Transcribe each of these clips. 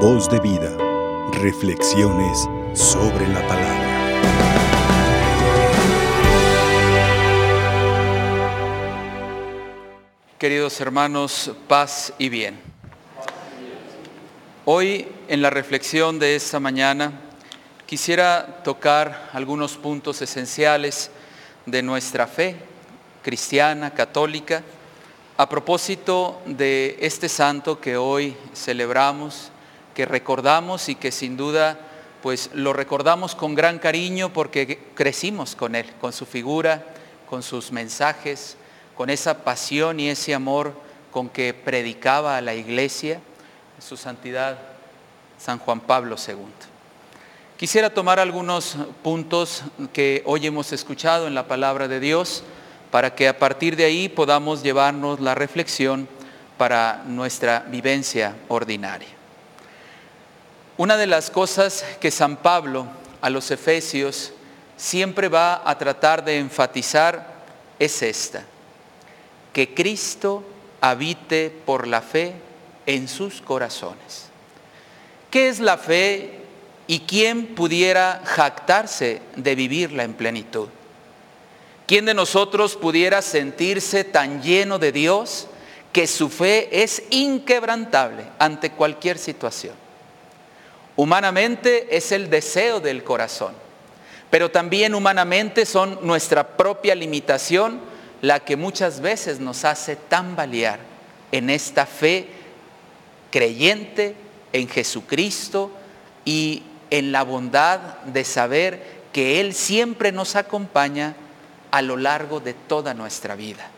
Voz de vida. Reflexiones sobre la palabra. Queridos hermanos, paz y bien. Hoy en la reflexión de esta mañana quisiera tocar algunos puntos esenciales de nuestra fe cristiana, católica, a propósito de este santo que hoy celebramos, que recordamos y que sin duda pues lo recordamos con gran cariño porque crecimos con él, con su figura, con sus mensajes, con esa pasión y ese amor con que predicaba a la iglesia, su santidad San Juan Pablo II. Quisiera tomar algunos puntos que hoy hemos escuchado en la palabra de Dios para que a partir de ahí podamos llevarnos la reflexión para nuestra vivencia ordinaria. Una de las cosas que San Pablo a los Efesios siempre va a tratar de enfatizar es esta que Cristo habite por la fe en sus corazones. ¿Qué es la fe y quién pudiera jactarse de vivirla en plenitud? ¿Quién de nosotros pudiera sentirse tan lleno de Dios que su fe es inquebrantable ante cualquier situación? Humanamente es el deseo del corazón, pero también humanamente son nuestra propia limitación la que muchas veces nos hace tambalear en esta fe creyente en Jesucristo y en la bondad de saber que Él siempre nos acompaña a lo largo de toda nuestra vida.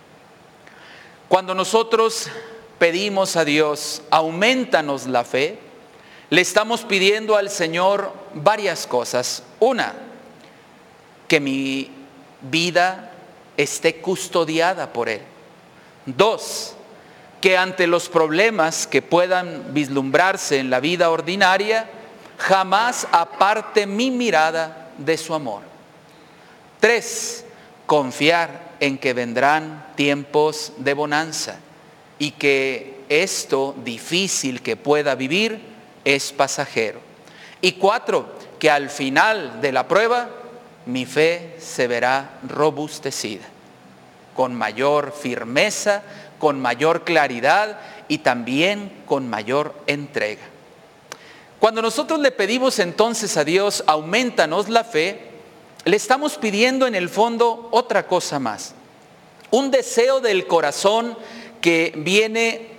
Cuando nosotros pedimos a Dios, aumentanos la fe, le estamos pidiendo al Señor varias cosas. Una, que mi vida esté custodiada por Él. Dos, que ante los problemas que puedan vislumbrarse en la vida ordinaria, jamás aparte mi mirada de su amor. Tres, confiar en que vendrán tiempos de bonanza y que esto difícil que pueda vivir es pasajero. Y cuatro, que al final de la prueba mi fe se verá robustecida, con mayor firmeza, con mayor claridad y también con mayor entrega. Cuando nosotros le pedimos entonces a Dios, aumentanos la fe, le estamos pidiendo en el fondo otra cosa más. Un deseo del corazón que viene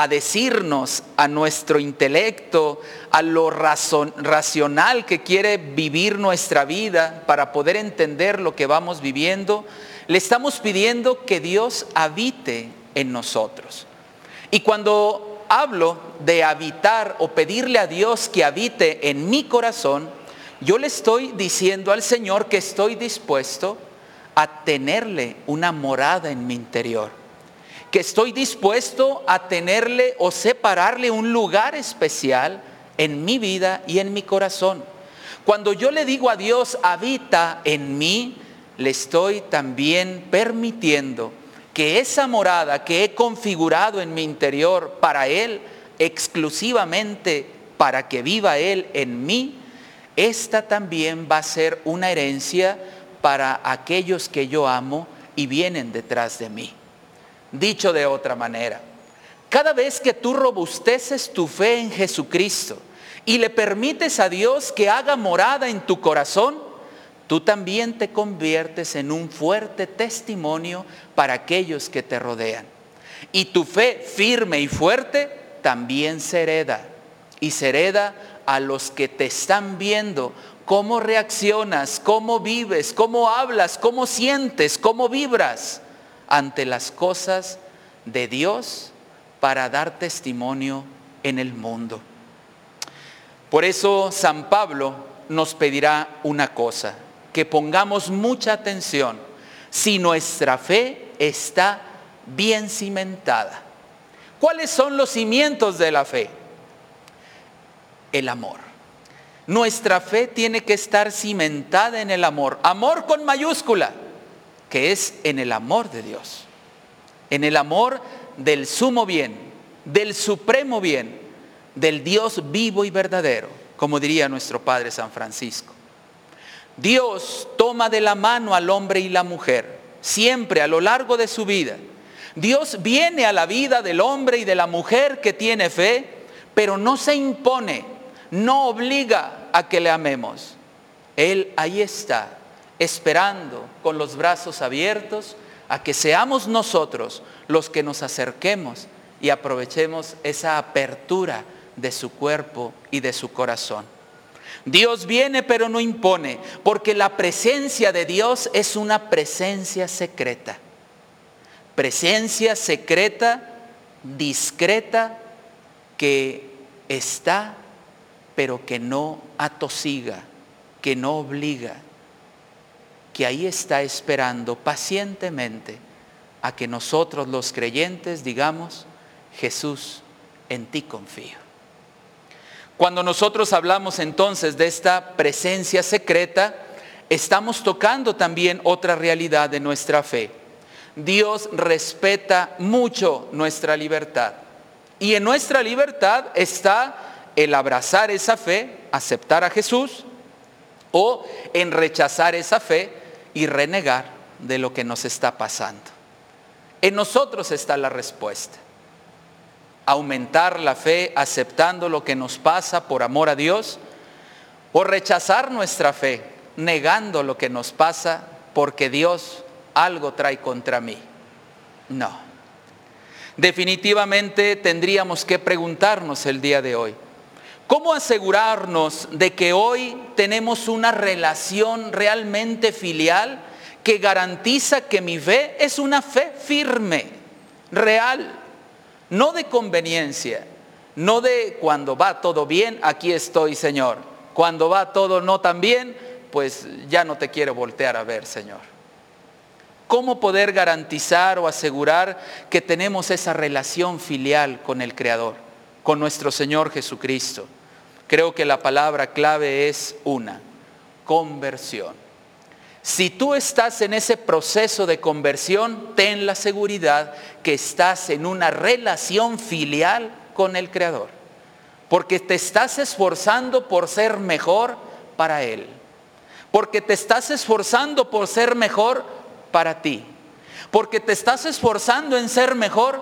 a decirnos a nuestro intelecto, a lo racional que quiere vivir nuestra vida para poder entender lo que vamos viviendo, le estamos pidiendo que Dios habite en nosotros. Y cuando hablo de habitar o pedirle a Dios que habite en mi corazón, yo le estoy diciendo al Señor que estoy dispuesto a tenerle una morada en mi interior que estoy dispuesto a tenerle o separarle un lugar especial en mi vida y en mi corazón. Cuando yo le digo a Dios, habita en mí, le estoy también permitiendo que esa morada que he configurado en mi interior para Él, exclusivamente para que viva Él en mí, esta también va a ser una herencia para aquellos que yo amo y vienen detrás de mí. Dicho de otra manera, cada vez que tú robusteces tu fe en Jesucristo y le permites a Dios que haga morada en tu corazón, tú también te conviertes en un fuerte testimonio para aquellos que te rodean. Y tu fe firme y fuerte también se hereda. Y se hereda a los que te están viendo, cómo reaccionas, cómo vives, cómo hablas, cómo sientes, cómo vibras ante las cosas de Dios para dar testimonio en el mundo. Por eso San Pablo nos pedirá una cosa, que pongamos mucha atención si nuestra fe está bien cimentada. ¿Cuáles son los cimientos de la fe? El amor. Nuestra fe tiene que estar cimentada en el amor. Amor con mayúscula que es en el amor de Dios, en el amor del sumo bien, del supremo bien, del Dios vivo y verdadero, como diría nuestro Padre San Francisco. Dios toma de la mano al hombre y la mujer, siempre a lo largo de su vida. Dios viene a la vida del hombre y de la mujer que tiene fe, pero no se impone, no obliga a que le amemos. Él ahí está, esperando con los brazos abiertos a que seamos nosotros los que nos acerquemos y aprovechemos esa apertura de su cuerpo y de su corazón. Dios viene pero no impone, porque la presencia de Dios es una presencia secreta. Presencia secreta, discreta, que está pero que no atosiga, que no obliga, que ahí está esperando pacientemente a que nosotros los creyentes digamos, Jesús, en ti confío. Cuando nosotros hablamos entonces de esta presencia secreta, estamos tocando también otra realidad de nuestra fe. Dios respeta mucho nuestra libertad. Y en nuestra libertad está el abrazar esa fe, aceptar a Jesús, o en rechazar esa fe y renegar de lo que nos está pasando. En nosotros está la respuesta aumentar la fe aceptando lo que nos pasa por amor a Dios o rechazar nuestra fe negando lo que nos pasa porque Dios algo trae contra mí. No. Definitivamente tendríamos que preguntarnos el día de hoy, ¿cómo asegurarnos de que hoy tenemos una relación realmente filial que garantiza que mi fe es una fe firme, real? no de conveniencia, no de cuando va todo bien, aquí estoy, Señor. Cuando va todo no tan bien, pues ya no te quiero voltear a ver, Señor. ¿Cómo poder garantizar o asegurar que tenemos esa relación filial con el Creador, con nuestro Señor Jesucristo? Creo que la palabra clave es una, conversión. Si tú estás en ese proceso de conversión, ten la seguridad que estás en una relación filial con el Creador. Porque te estás esforzando por ser mejor para Él. Porque te estás esforzando por ser mejor para ti. Porque te estás esforzando en ser mejor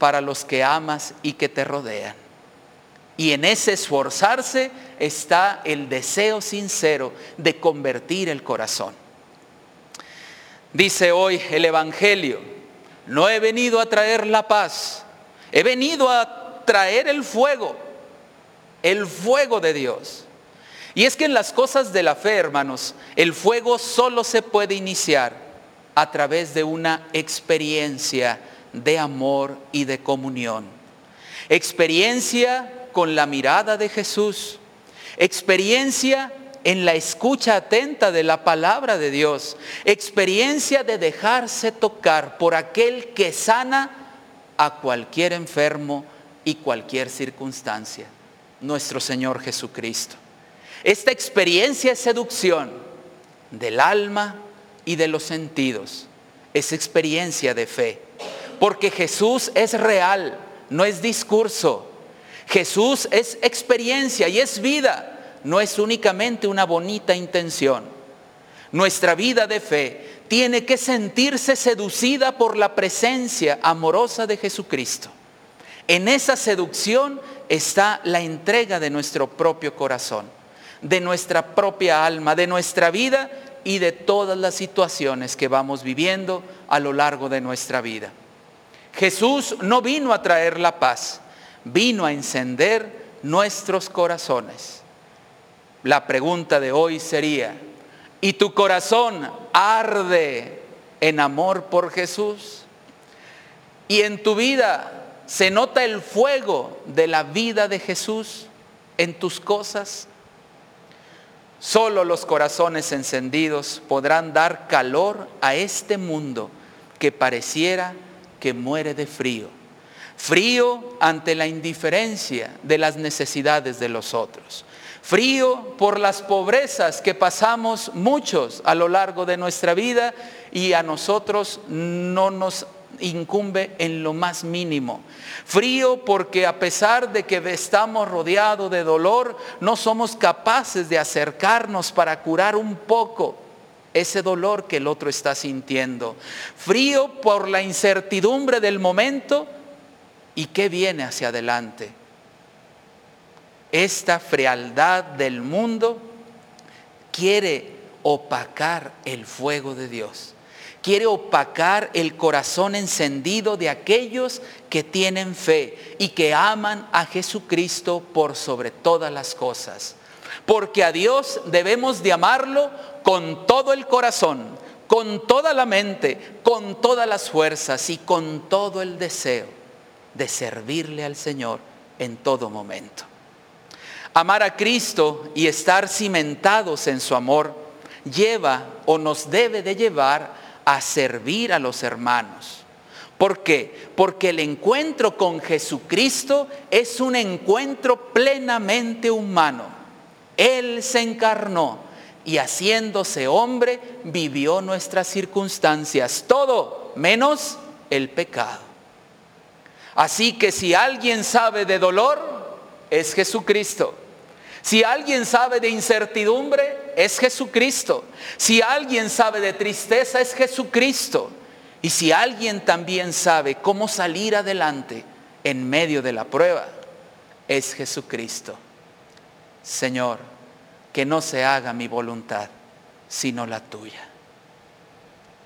para los que amas y que te rodean. Y en ese esforzarse está el deseo sincero de convertir el corazón. Dice hoy el Evangelio, no he venido a traer la paz, he venido a traer el fuego, el fuego de Dios. Y es que en las cosas de la fe, hermanos, el fuego solo se puede iniciar a través de una experiencia de amor y de comunión. Experiencia con la mirada de Jesús. Experiencia en la escucha atenta de la palabra de Dios. Experiencia de dejarse tocar por aquel que sana a cualquier enfermo y cualquier circunstancia. Nuestro Señor Jesucristo. Esta experiencia es seducción del alma y de los sentidos. Es experiencia de fe. Porque Jesús es real, no es discurso. Jesús es experiencia y es vida. No es únicamente una bonita intención. Nuestra vida de fe tiene que sentirse seducida por la presencia amorosa de Jesucristo. En esa seducción está la entrega de nuestro propio corazón, de nuestra propia alma, de nuestra vida y de todas las situaciones que vamos viviendo a lo largo de nuestra vida. Jesús no vino a traer la paz, vino a encender nuestros corazones. La pregunta de hoy sería, ¿y tu corazón arde en amor por Jesús? ¿Y en tu vida se nota el fuego de la vida de Jesús en tus cosas? Solo los corazones encendidos podrán dar calor a este mundo que pareciera que muere de frío frío ante la indiferencia de las necesidades de los otros, frío por las pobrezas que pasamos muchos a lo largo de nuestra vida y a nosotros no nos incumbe en lo más mínimo. Frío porque a pesar de que estamos rodeados de dolor, no somos capaces de acercarnos para curar un poco ese dolor que el otro está sintiendo. Frío por la incertidumbre del momento y qué viene hacia adelante. Esta frialdad del mundo quiere opacar el fuego de Dios. Quiere opacar el corazón encendido de aquellos que tienen fe y que aman a Jesucristo por sobre todas las cosas. Porque a Dios debemos de amarlo con todo el corazón, con toda la mente, con todas las fuerzas y con todo el deseo de servirle al Señor en todo momento. Amar a Cristo y estar cimentados en su amor lleva o nos debe de llevar a servir a los hermanos. ¿Por qué? Porque el encuentro con Jesucristo es un encuentro plenamente humano. Él se encarnó y haciéndose hombre vivió nuestras circunstancias, todo menos el pecado. Así que si alguien sabe de dolor, es Jesucristo. Si alguien sabe de incertidumbre, es Jesucristo. Si alguien sabe de tristeza, es Jesucristo. Y si alguien también sabe cómo salir adelante en medio de la prueba, es Jesucristo. Señor, que no se haga mi voluntad, sino la tuya.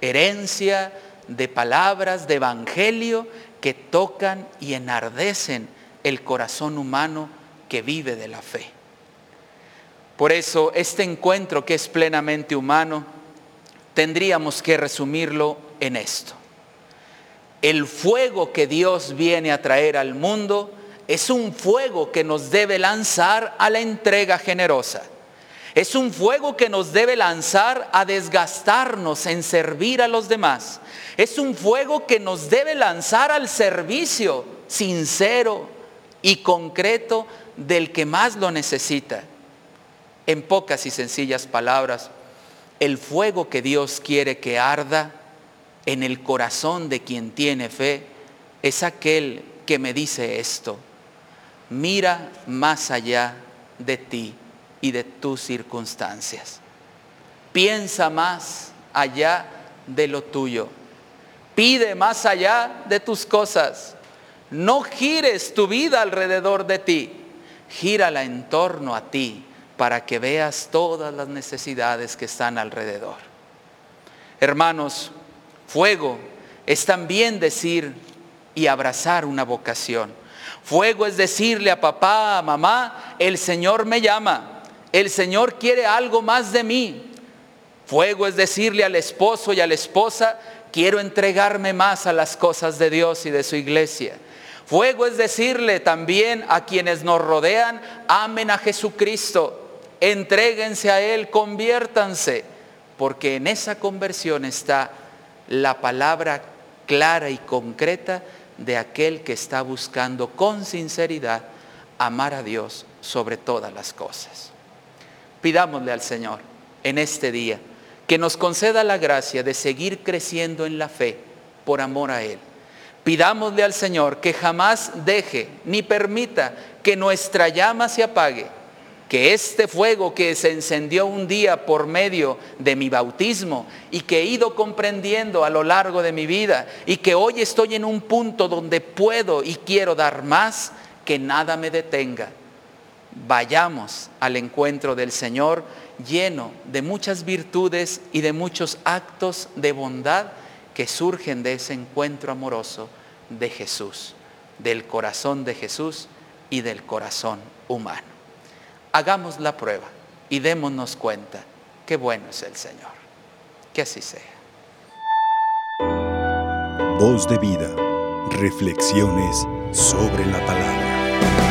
Herencia de palabras de evangelio que tocan y enardecen el corazón humano que vive de la fe. Por eso este encuentro que es plenamente humano, tendríamos que resumirlo en esto. El fuego que Dios viene a traer al mundo es un fuego que nos debe lanzar a la entrega generosa. Es un fuego que nos debe lanzar a desgastarnos en servir a los demás. Es un fuego que nos debe lanzar al servicio sincero y concreto del que más lo necesita en pocas y sencillas palabras, el fuego que Dios quiere que arda en el corazón de quien tiene fe es aquel que me dice esto. Mira más allá de ti y de tus circunstancias. Piensa más allá de lo tuyo. Pide más allá de tus cosas. No gires tu vida alrededor de ti. Gírala en torno a ti para que veas todas las necesidades que están alrededor. Hermanos, fuego es también decir y abrazar una vocación. Fuego es decirle a papá, a mamá, el Señor me llama, el Señor quiere algo más de mí. Fuego es decirle al esposo y a la esposa, quiero entregarme más a las cosas de Dios y de su iglesia. Fuego es decirle también a quienes nos rodean, amen a Jesucristo, Entréguense a Él, conviértanse, porque en esa conversión está la palabra clara y concreta de aquel que está buscando con sinceridad amar a Dios sobre todas las cosas. Pidámosle al Señor en este día que nos conceda la gracia de seguir creciendo en la fe por amor a Él. Pidámosle al Señor que jamás deje ni permita que nuestra llama se apague que este fuego que se encendió un día por medio de mi bautismo y que he ido comprendiendo a lo largo de mi vida y que hoy estoy en un punto donde puedo y quiero dar más, que nada me detenga. Vayamos al encuentro del Señor lleno de muchas virtudes y de muchos actos de bondad que surgen de ese encuentro amoroso de Jesús, del corazón de Jesús y del corazón humano hagamos la prueba y démonos cuenta qué bueno es el Señor. Que así sea. Voz de vida. Reflexiones sobre la palabra.